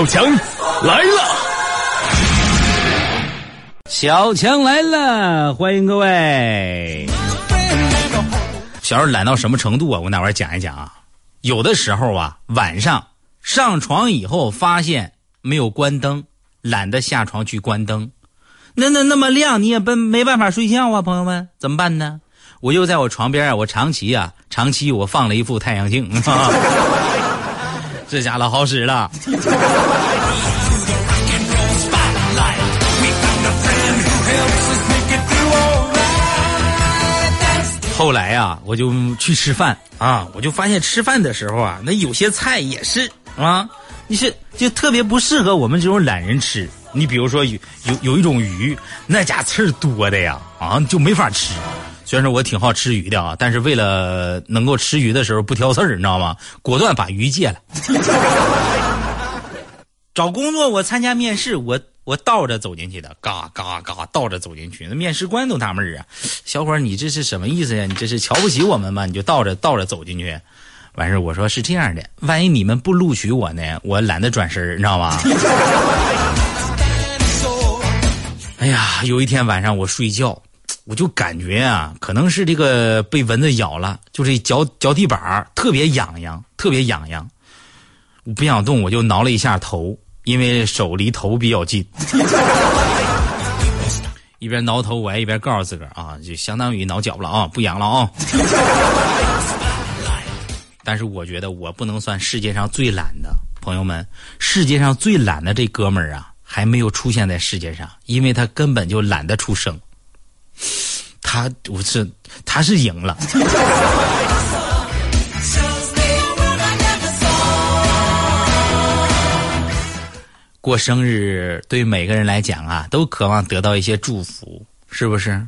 小强来了，小强来了，欢迎各位。小时候懒到什么程度啊？我跟大伙儿讲一讲啊。有的时候啊，晚上上床以后发现没有关灯，懒得下床去关灯，那那那么亮，你也不没办法睡觉啊，朋友们怎么办呢？我就在我床边啊，我长期啊，长期我放了一副太阳镜，这家老好使了。后来呀，我就去吃饭啊，我就发现吃饭的时候啊，那有些菜也是啊，你是就特别不适合我们这种懒人吃。你比如说有有有一种鱼，那家刺儿多的呀，啊就没法吃。虽然说我挺好吃鱼的啊，但是为了能够吃鱼的时候不挑刺儿，你知道吗？果断把鱼戒了。找工作，我参加面试，我。我倒着走进去的，嘎嘎嘎，倒着走进去。那面试官都纳闷啊，小伙你这是什么意思呀？你这是瞧不起我们吗？你就倒着倒着走进去，完事我说是这样的，万一你们不录取我呢？我懒得转身，你知道吗？哎呀，有一天晚上我睡觉，我就感觉啊，可能是这个被蚊子咬了，就这脚脚底板特别痒痒，特别痒痒。我不想动，我就挠了一下头。因为手离头比较近，一边挠头，我还一边告诉自个儿啊，就相当于挠脚了啊，不痒了啊。但是我觉得我不能算世界上最懒的朋友们，世界上最懒的这哥们儿啊，还没有出现在世界上，因为他根本就懒得出生。他我是他是赢了。过生日对每个人来讲啊，都渴望得到一些祝福，是不是？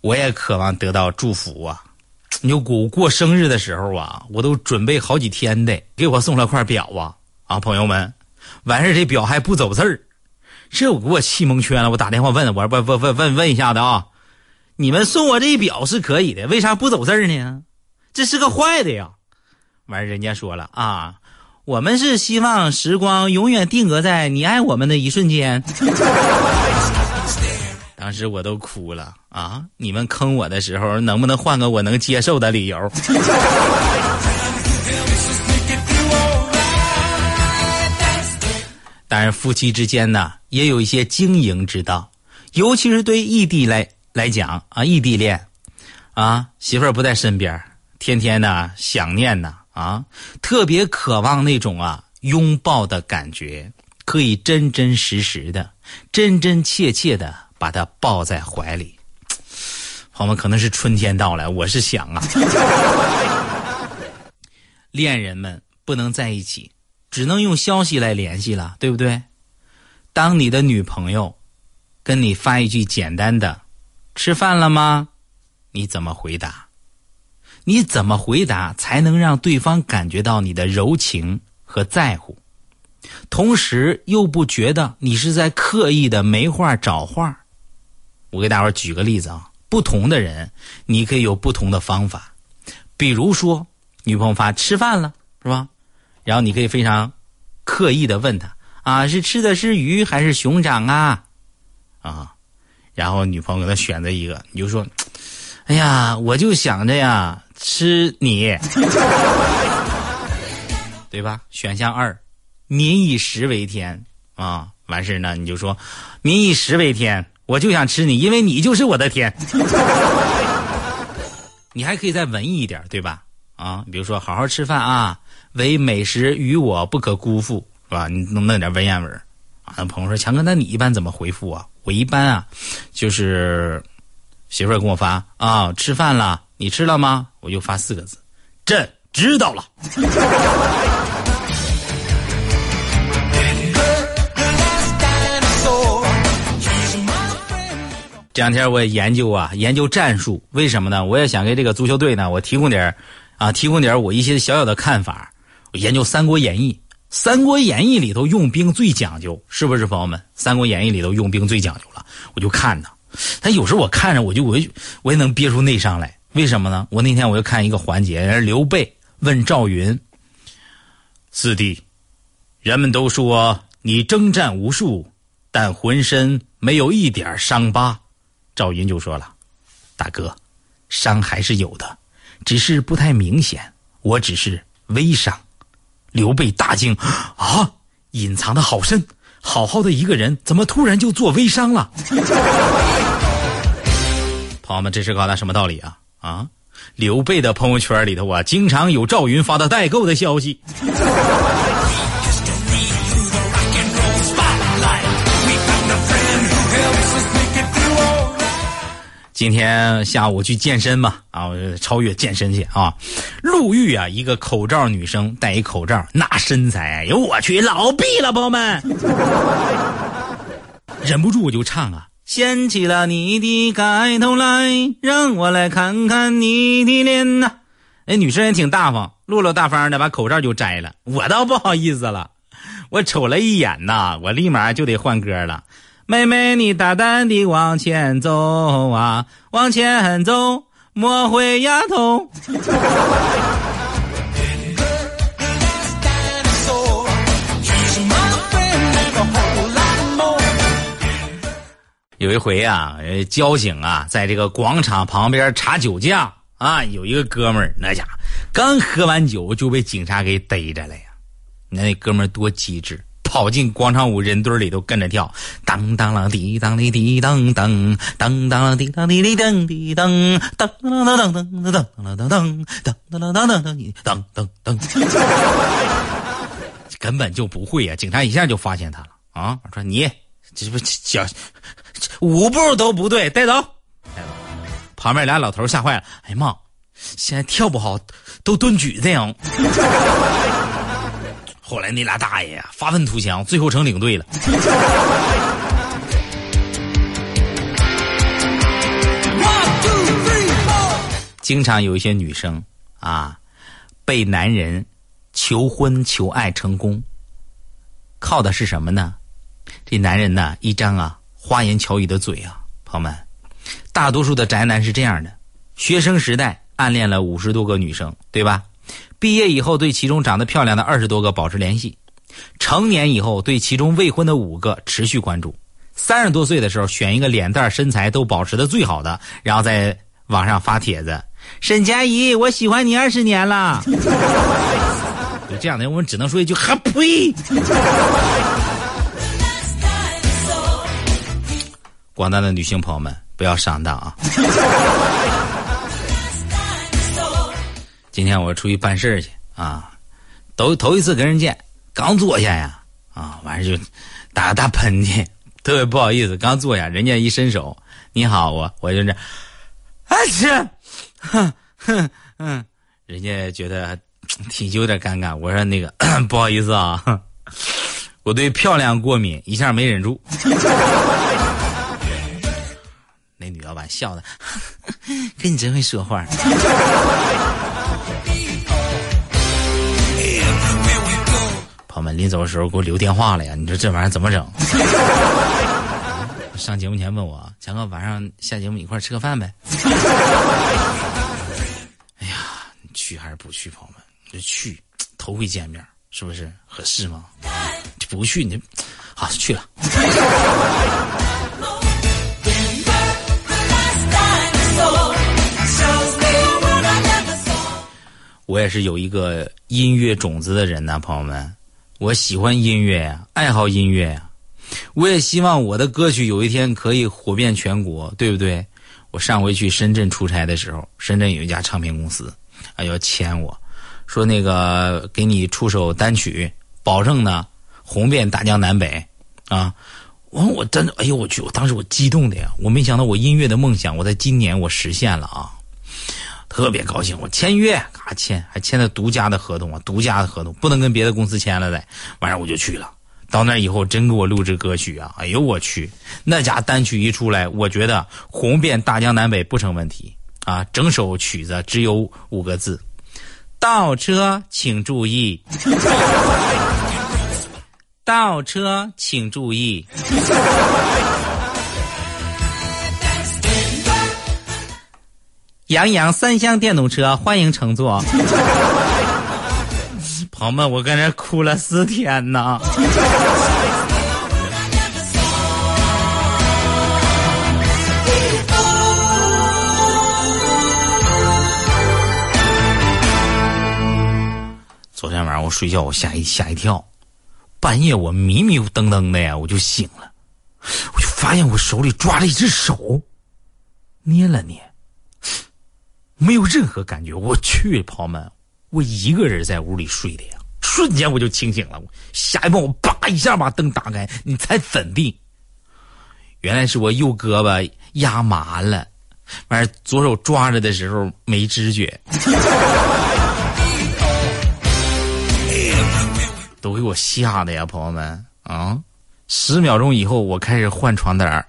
我也渴望得到祝福啊！你就我过生日的时候啊，我都准备好几天的，给我送了块表啊啊！朋友们，完事这表还不走字儿，这我给我气蒙圈了。我打电话问，我问问问问问一下子啊，你们送我这一表是可以的，为啥不走字儿呢？这是个坏的呀！完人家说了啊。我们是希望时光永远定格在你爱我们的一瞬间。当时我都哭了啊！你们坑我的时候，能不能换个我能接受的理由？当然，夫妻之间呢，也有一些经营之道，尤其是对异地来来讲啊，异地恋啊，媳妇儿不在身边，天天呢想念呢。啊，特别渴望那种啊拥抱的感觉，可以真真实实的、真真切切的把她抱在怀里。朋友们，可能是春天到来，我是想啊，恋人们不能在一起，只能用消息来联系了，对不对？当你的女朋友跟你发一句简单的“吃饭了吗”，你怎么回答？你怎么回答才能让对方感觉到你的柔情和在乎，同时又不觉得你是在刻意的没话找话？我给大伙举个例子啊，不同的人你可以有不同的方法。比如说，女朋友发吃饭了是吧？然后你可以非常刻意的问他啊，是吃的是鱼还是熊掌啊？啊，然后女朋友给他选择一个，你就说，哎呀，我就想着呀。吃你，对吧？选项二，民以食为天啊！完事呢，你就说民以食为天，我就想吃你，因为你就是我的天。你还可以再文艺一点，对吧？啊，比如说好好吃饭啊，唯美食与我不可辜负，是吧？你弄弄点文言文啊。朋友说强哥，那你一般怎么回复啊？我一般啊，就是媳妇儿跟我发啊，吃饭了。你吃了吗？我就发四个字，朕知道了。这两天我也研究啊，研究战术，为什么呢？我也想给这个足球队呢，我提供点啊，提供点我一些小小的看法。我研究《三国演义》，《三国演义》里头用兵最讲究，是不是朋友们？《三国演义》里头用兵最讲究了，我就看呢。但有时候我看着，我就我我也能憋出内伤来。为什么呢？我那天我又看一个环节，人刘备问赵云：“四弟，人们都说你征战无数，但浑身没有一点伤疤。赵云就说了：“大哥，伤还是有的，只是不太明显。我只是微伤。”刘备大惊：“啊，隐藏的好深！好好的一个人，怎么突然就做微商了？” 朋友们，这是搞的什么道理啊？啊，刘备的朋友圈里头啊，经常有赵云发的代购的消息。今天下午去健身嘛，啊，我超越健身去啊！路遇啊，一个口罩女生戴一口罩，那身材，哎呦我去，老毕了，朋友们，忍不住我就唱啊，掀起了你的盖头来，让我来看看你的脸呐。那女生也挺大方，落落大方的把口罩就摘了，我倒不好意思了，我瞅了一眼呐，我立马就得换歌了。妹妹，你大胆地往前走啊，往前走，莫回丫头。有一回啊，交警啊，在这个广场旁边查酒驾啊，有一个哥们儿，那家伙刚喝完酒就被警察给逮着了呀。那哥们儿多机智。跑进广场舞人堆里头跟着跳，当当啷滴当哩滴当当，当当啷滴当哩哩当滴当，当当当当当当当当当当当当当当当当根本就不会呀！警察一下就发现他了啊！说你这不小五步都不对，带走。旁边俩老头吓坏了，哎呀妈！现在跳不好都蹲举这样。后来那俩大爷呀发愤图强，最后成领队了。经常有一些女生啊，被男人求婚求爱成功，靠的是什么呢？这男人呢，一张啊花言巧语的嘴啊，朋友们，大多数的宅男是这样的：学生时代暗恋了五十多个女生，对吧？毕业以后，对其中长得漂亮的二十多个保持联系；成年以后，对其中未婚的五个持续关注；三十多岁的时候，选一个脸蛋身材都保持的最好的，然后在网上发帖子：“沈佳宜，我喜欢你二十年了。”就这样的人，我们只能说一句：“哈呸！”广大的女性朋友们，不要上当啊！今天我出去办事去啊，头头一次跟人见，刚坐下呀，啊，完事就打个大喷嚏，特别不好意思。刚坐下，人家一伸手，你好，我我就这，啊去，哼哼嗯，人家觉得挺有点尴尬。我说那个 不好意思啊，我对漂亮过敏，一下没忍住。那女老板笑的，跟你真会说话。朋友们，临走的时候给我留电话了呀！你说这玩意儿怎么整？上节目前问我，强哥晚上下节目一块吃个饭呗？哎呀，你去还是不去？朋友们，就去，头回见面，是不是合适吗？不去你，好去了。我也是有一个音乐种子的人呐，朋友们，我喜欢音乐呀，爱好音乐呀，我也希望我的歌曲有一天可以火遍全国，对不对？我上回去深圳出差的时候，深圳有一家唱片公司，啊要签我，说那个给你出首单曲，保证呢红遍大江南北，啊，我我真的，哎呦我去，我当时我激动的呀，我没想到我音乐的梦想，我在今年我实现了啊。特别高兴，我签约，嘎签，还签的独家的合同啊，独家的合同，不能跟别的公司签了的。晚上我就去了，到那以后真给我录制歌曲啊！哎呦我去，那家单曲一出来，我觉得红遍大江南北不成问题啊！整首曲子只有五个字：倒车请注意，倒车请注意。杨洋三厢电动车，欢迎乘坐。朋友们，我跟这哭了四天呢。昨天晚上我睡觉，我吓一吓一跳，半夜我迷迷瞪瞪的呀，我就醒了，我就发现我手里抓着一只手，捏了捏，没有任何感觉。我去，朋友们，我一个人在屋里睡的呀，瞬间我就清醒了。下一步我叭一下把灯打开，你猜怎地？原来是我右胳膊压麻了，完事左手抓着的时候没知觉。都给我吓的呀，朋友们啊！十秒钟以后，我开始换床单儿。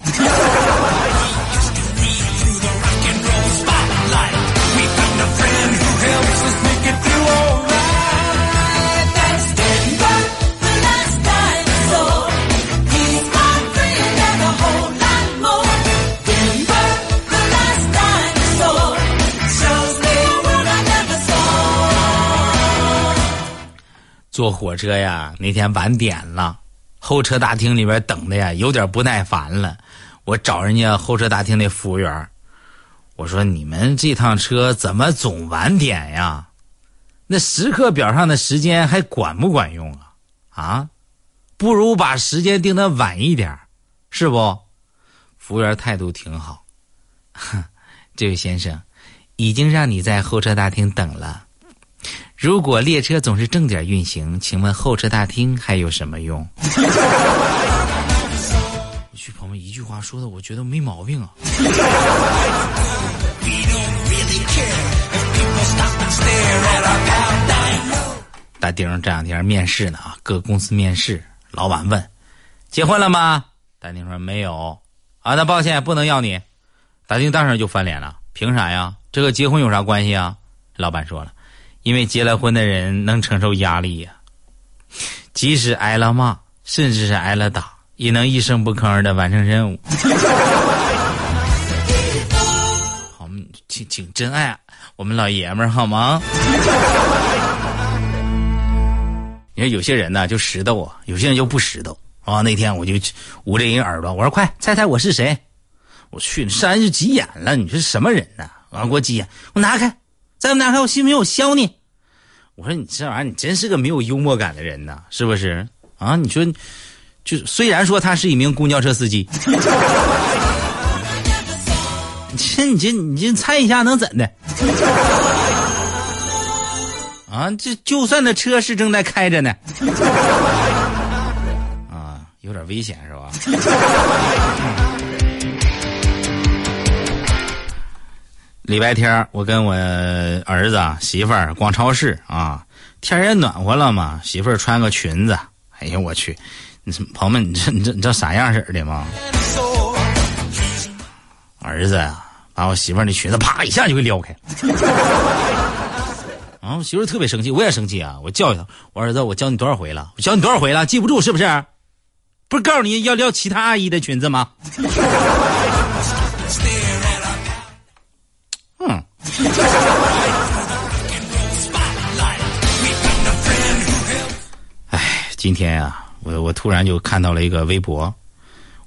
坐火车呀，那天晚点了，候车大厅里边等的呀，有点不耐烦了。我找人家候车大厅那服务员，我说：“你们这趟车怎么总晚点呀？那时刻表上的时间还管不管用啊？啊，不如把时间定的晚一点，是不？”服务员态度挺好，哼 这位先生，已经让你在候车大厅等了。如果列车总是正点运行，请问候车大厅还有什么用？我去，朋友们，一句话说的，我觉得没毛病啊。大丁这两天面试呢啊，各公司面试，老板问：结婚了吗？大丁说没有。啊，那抱歉，不能要你。大丁当时就翻脸了，凭啥呀？这个结婚有啥关系啊？老板说了。因为结了婚的人能承受压力呀，即使挨了骂，甚至是挨了打，也能一声不吭的完成任务。好，请请真爱我们老爷们儿好吗？你看有些人呢就实斗啊，有些人就不实斗啊。那天我就捂着人耳朵，我说快猜猜我是谁？我去，上来就急眼了，你说什么人呢？完给我急眼，给我拿开。再不拿开，我信不信我削你？我说你这玩意儿，你真是个没有幽默感的人呐，是不是？啊，你说，就虽然说他是一名公交车司机，你这你这你这猜一下能怎的？啊，这就算那车是正在开着呢，啊，有点危险是吧？礼拜天我跟我儿子、媳妇儿逛超市啊，天也暖和了嘛，媳妇儿穿个裙子，哎呀我去，你这朋友们，你这你这你知道啥样式的吗？儿子呀，把我媳妇儿那裙子啪一下就给撩开，啊，我媳妇儿特别生气，我也生气啊，我教育他，我儿子，我教你多少回了？我教你多少回了？记不住是不是？不是告诉你要撩其他阿姨的裙子吗？今天呀，我我突然就看到了一个微博，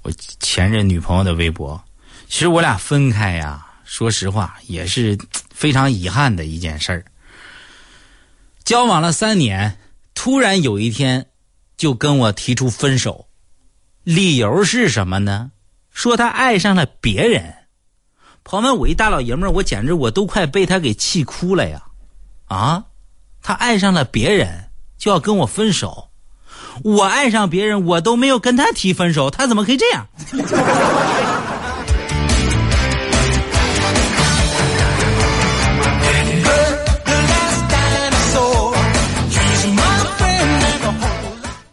我前任女朋友的微博。其实我俩分开呀，说实话也是非常遗憾的一件事儿。交往了三年，突然有一天就跟我提出分手，理由是什么呢？说他爱上了别人。朋友们，我一大老爷们儿，我简直我都快被他给气哭了呀！啊，他爱上了别人，就要跟我分手。我爱上别人，我都没有跟他提分手，他怎么可以这样？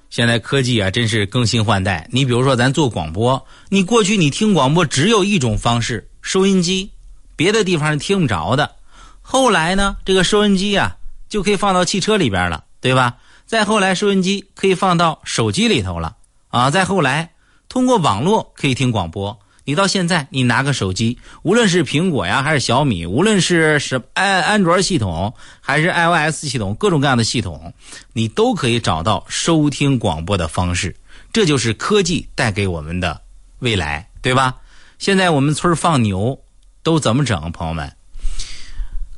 现在科技啊，真是更新换代。你比如说，咱做广播，你过去你听广播只有一种方式。收音机，别的地方是听不着的。后来呢，这个收音机啊，就可以放到汽车里边了，对吧？再后来，收音机可以放到手机里头了啊。再后来，通过网络可以听广播。你到现在，你拿个手机，无论是苹果呀，还是小米，无论是是安安卓系统，还是 iOS 系统，各种各样的系统，你都可以找到收听广播的方式。这就是科技带给我们的未来，对吧？现在我们村放牛都怎么整？朋友们，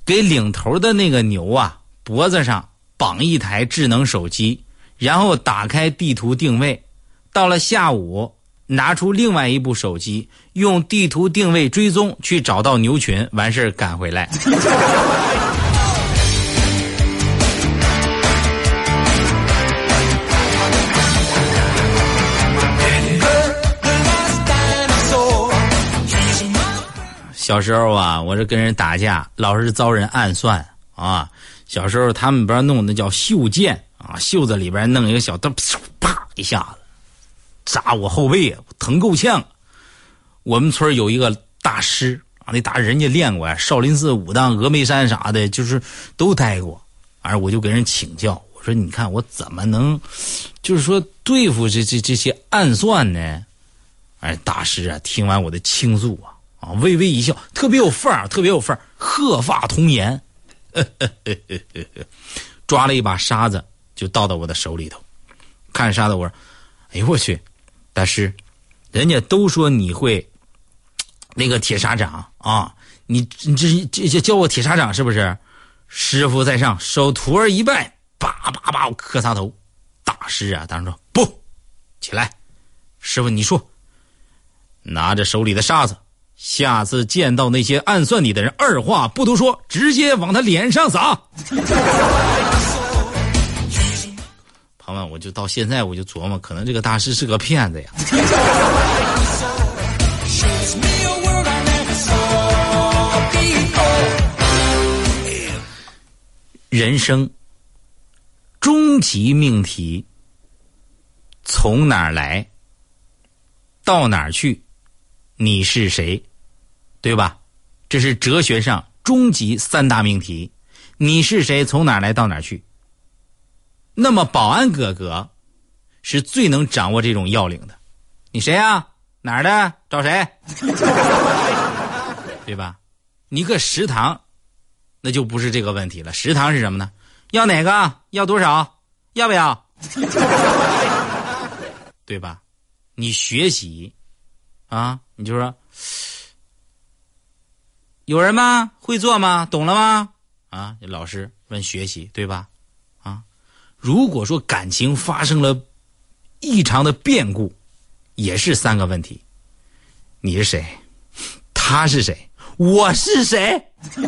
给领头的那个牛啊，脖子上绑一台智能手机，然后打开地图定位，到了下午。拿出另外一部手机，用地图定位追踪去找到牛群，完事儿赶回来。小时候啊，我是跟人打架，老是遭人暗算啊。小时候他们边弄的叫袖剑啊，袖子里边弄一个小刀，啪一下子。扎我后背，疼够呛。我们村有一个大师啊，那大人家练过呀，少林寺、武当、峨眉山啥的，就是都待过。而我就给人请教，我说：“你看我怎么能，就是说对付这这这些暗算呢？”哎，大师啊，听完我的倾诉啊，啊，微微一笑，特别有范儿，特别有范儿，鹤发童颜，呵呵呵呵呵抓了一把沙子就倒到我的手里头，看沙子，我说：“哎呦我去！”大师，人家都说你会那个铁砂掌啊，你你这这教我铁砂掌是不是？师傅在上，手徒儿一拜，叭叭叭，我磕仨头。大师啊，当时说不起来。师傅，你说，拿着手里的沙子，下次见到那些暗算你的人，二话不多说，直接往他脸上撒。朋友们，我就到现在我就琢磨，可能这个大师是个骗子呀。人生终极命题：从哪儿来，到哪儿去？你是谁？对吧？这是哲学上终极三大命题：你是谁？从哪儿来？到哪儿去？那么，保安哥哥是最能掌握这种要领的。你谁呀？哪儿的？找谁？对吧？你个食堂，那就不是这个问题了。食堂是什么呢？要哪个？要多少？要不要？对吧？你学习啊，你就说有人吗？会做吗？懂了吗？啊，老师问学习，对吧？啊如果说感情发生了异常的变故，也是三个问题：你是谁？他是谁？我是谁？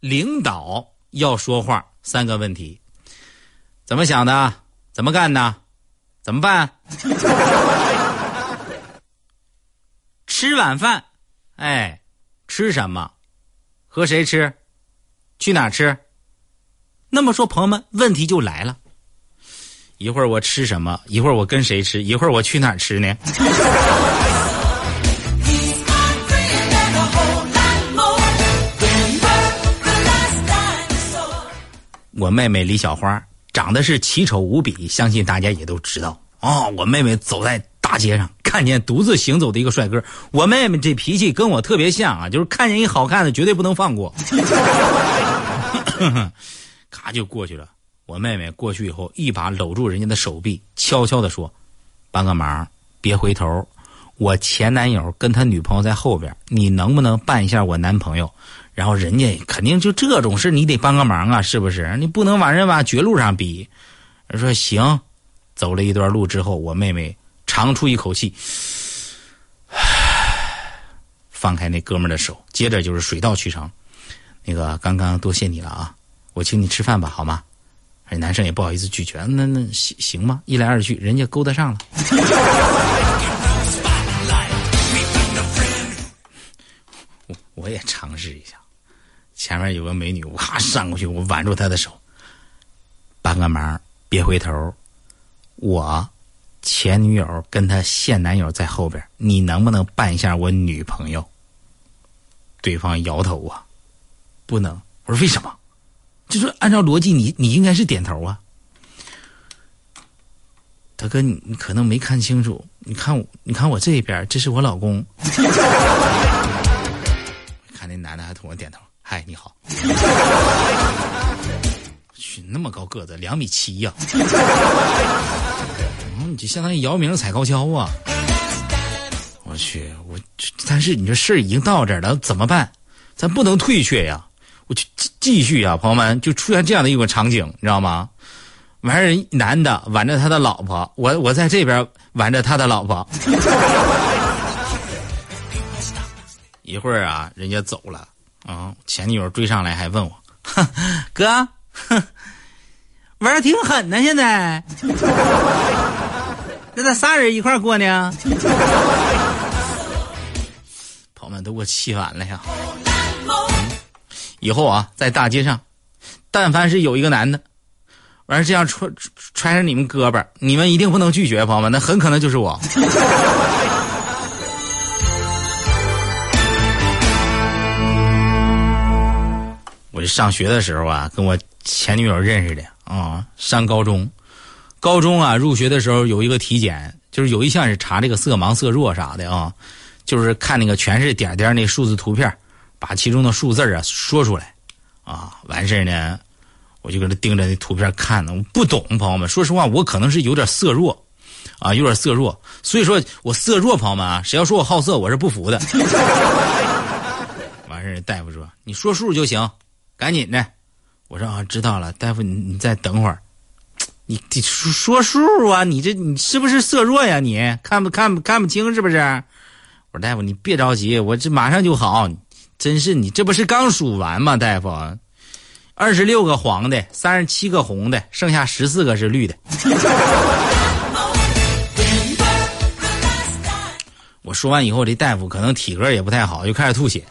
领导要说话，三个问题：怎么想的？怎么干的？怎么办？吃晚饭，哎，吃什么？和谁吃？去哪吃？那么说，朋友们，问题就来了。一会儿我吃什么？一会儿我跟谁吃？一会儿我去哪儿吃呢？我妹妹李小花长得是奇丑无比，相信大家也都知道哦。我妹妹走在大街上，看见独自行走的一个帅哥，我妹妹这脾气跟我特别像啊，就是看见一好看的绝对不能放过。咔就过去了，我妹妹过去以后，一把搂住人家的手臂，悄悄的说：“帮个忙，别回头，我前男友跟他女朋友在后边，你能不能扮一下我男朋友？然后人家肯定就这种事，你得帮个忙啊，是不是？你不能把人往绝路上逼。”说：“行。”走了一段路之后，我妹妹长出一口气，唉放开那哥们的手，接着就是水到渠成。那个刚刚多谢你了啊。我请你吃饭吧，好吗？哎，男生也不好意思拒绝，那那行行吗？一来二去，人家勾搭上了。我我也尝试一下，前面有个美女，哇，上过去，我挽住她的手，帮个忙，别回头。我前女友跟她现男友在后边，你能不能扮一下我女朋友？对方摇头啊，不能。我说为什么？就是按照逻辑，你你应该是点头啊，大哥，你你可能没看清楚，你看我，你看我这边，这是我老公。看那男的还冲我点头，嗨，你好。那么高个子，两米七呀。嗯，你就相当于姚明踩高跷啊。我去，我但是你这事儿已经到这儿了，怎么办？咱不能退却呀！我去继续啊，朋友们，就出现这样的一个场景，你知道吗？完事男的挽着他的老婆，我我在这边挽着他的老婆。一会儿啊，人家走了啊，前女友追上来还问我：“ 哥，玩的挺狠呢，现在 那咋仨人一块过呢？” 朋友们都给我气完了呀！以后啊，在大街上，但凡是有一个男的，完这样揣揣着你们胳膊，你们一定不能拒绝，朋友们，那很可能就是我。我上学的时候啊，跟我前女友认识的啊，上高中，高中啊，入学的时候有一个体检，就是有一项是查这个色盲色弱啥的啊，就是看那个全是点点那数字图片，把其中的数字啊说出来，啊，完事呢，我就搁那盯着那图片看呢，我不懂，朋友们，说实话，我可能是有点色弱，啊，有点色弱，所以说我色弱，朋友们啊，谁要说我好色，我是不服的。完事大夫说，你说数就行。赶紧的，我说啊，知道了，大夫，你你再等会儿，你你说说数啊，你这你是不是色弱呀？你看不看不看不清是不是？我说大夫，你别着急，我这马上就好。真是你这不是刚数完吗？大夫，二十六个黄的，三十七个红的，剩下十四个是绿的。我说完以后，这大夫可能体格也不太好，就开始吐血。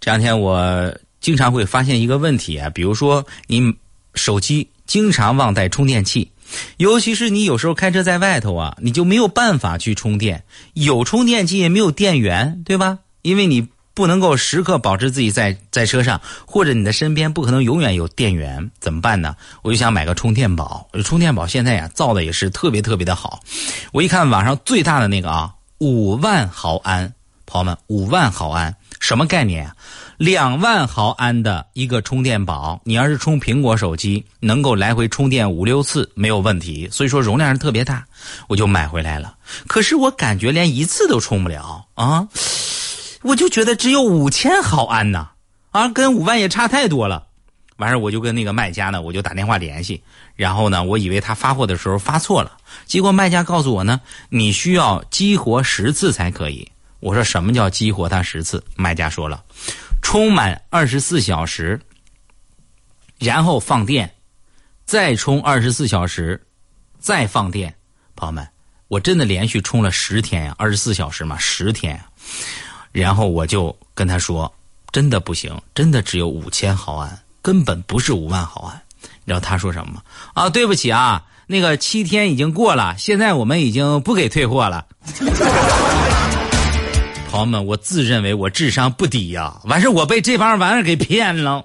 这两天我经常会发现一个问题啊，比如说你手机经常忘带充电器，尤其是你有时候开车在外头啊，你就没有办法去充电，有充电器也没有电源，对吧？因为你不能够时刻保持自己在在车上，或者你的身边不可能永远有电源，怎么办呢？我就想买个充电宝，充电宝现在呀造的也是特别特别的好，我一看网上最大的那个啊，五万毫安，朋友们，五万毫安。什么概念啊？两万毫安的一个充电宝，你要是充苹果手机，能够来回充电五六次没有问题。所以说容量是特别大，我就买回来了。可是我感觉连一次都充不了啊！我就觉得只有五千毫安呢，啊，跟五万也差太多了。完事我就跟那个卖家呢，我就打电话联系，然后呢，我以为他发货的时候发错了，结果卖家告诉我呢，你需要激活十次才可以。我说什么叫激活它十次？卖家说了，充满二十四小时，然后放电，再充二十四小时，再放电。朋友们，我真的连续充了十天呀，二十四小时嘛，十天。然后我就跟他说，真的不行，真的只有五千毫安，根本不是五万毫安。你知道他说什么吗？啊，对不起啊，那个七天已经过了，现在我们已经不给退货了。朋友们，我自认为我智商不低呀，完事我被这帮玩意儿给骗了。